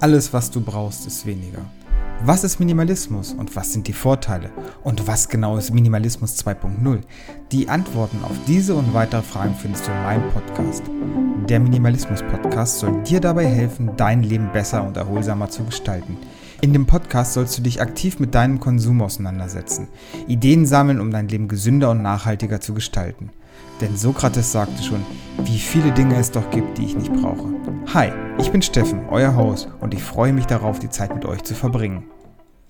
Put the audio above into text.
Alles, was du brauchst, ist weniger. Was ist Minimalismus und was sind die Vorteile? Und was genau ist Minimalismus 2.0? Die Antworten auf diese und weitere Fragen findest du in meinem Podcast. Der Minimalismus Podcast soll dir dabei helfen, dein Leben besser und erholsamer zu gestalten. In dem Podcast sollst du dich aktiv mit deinem Konsum auseinandersetzen, Ideen sammeln, um dein Leben gesünder und nachhaltiger zu gestalten. Denn Sokrates sagte schon, wie viele Dinge es doch gibt, die ich nicht brauche. Hi, ich bin Steffen, euer Host, und ich freue mich darauf, die Zeit mit euch zu verbringen.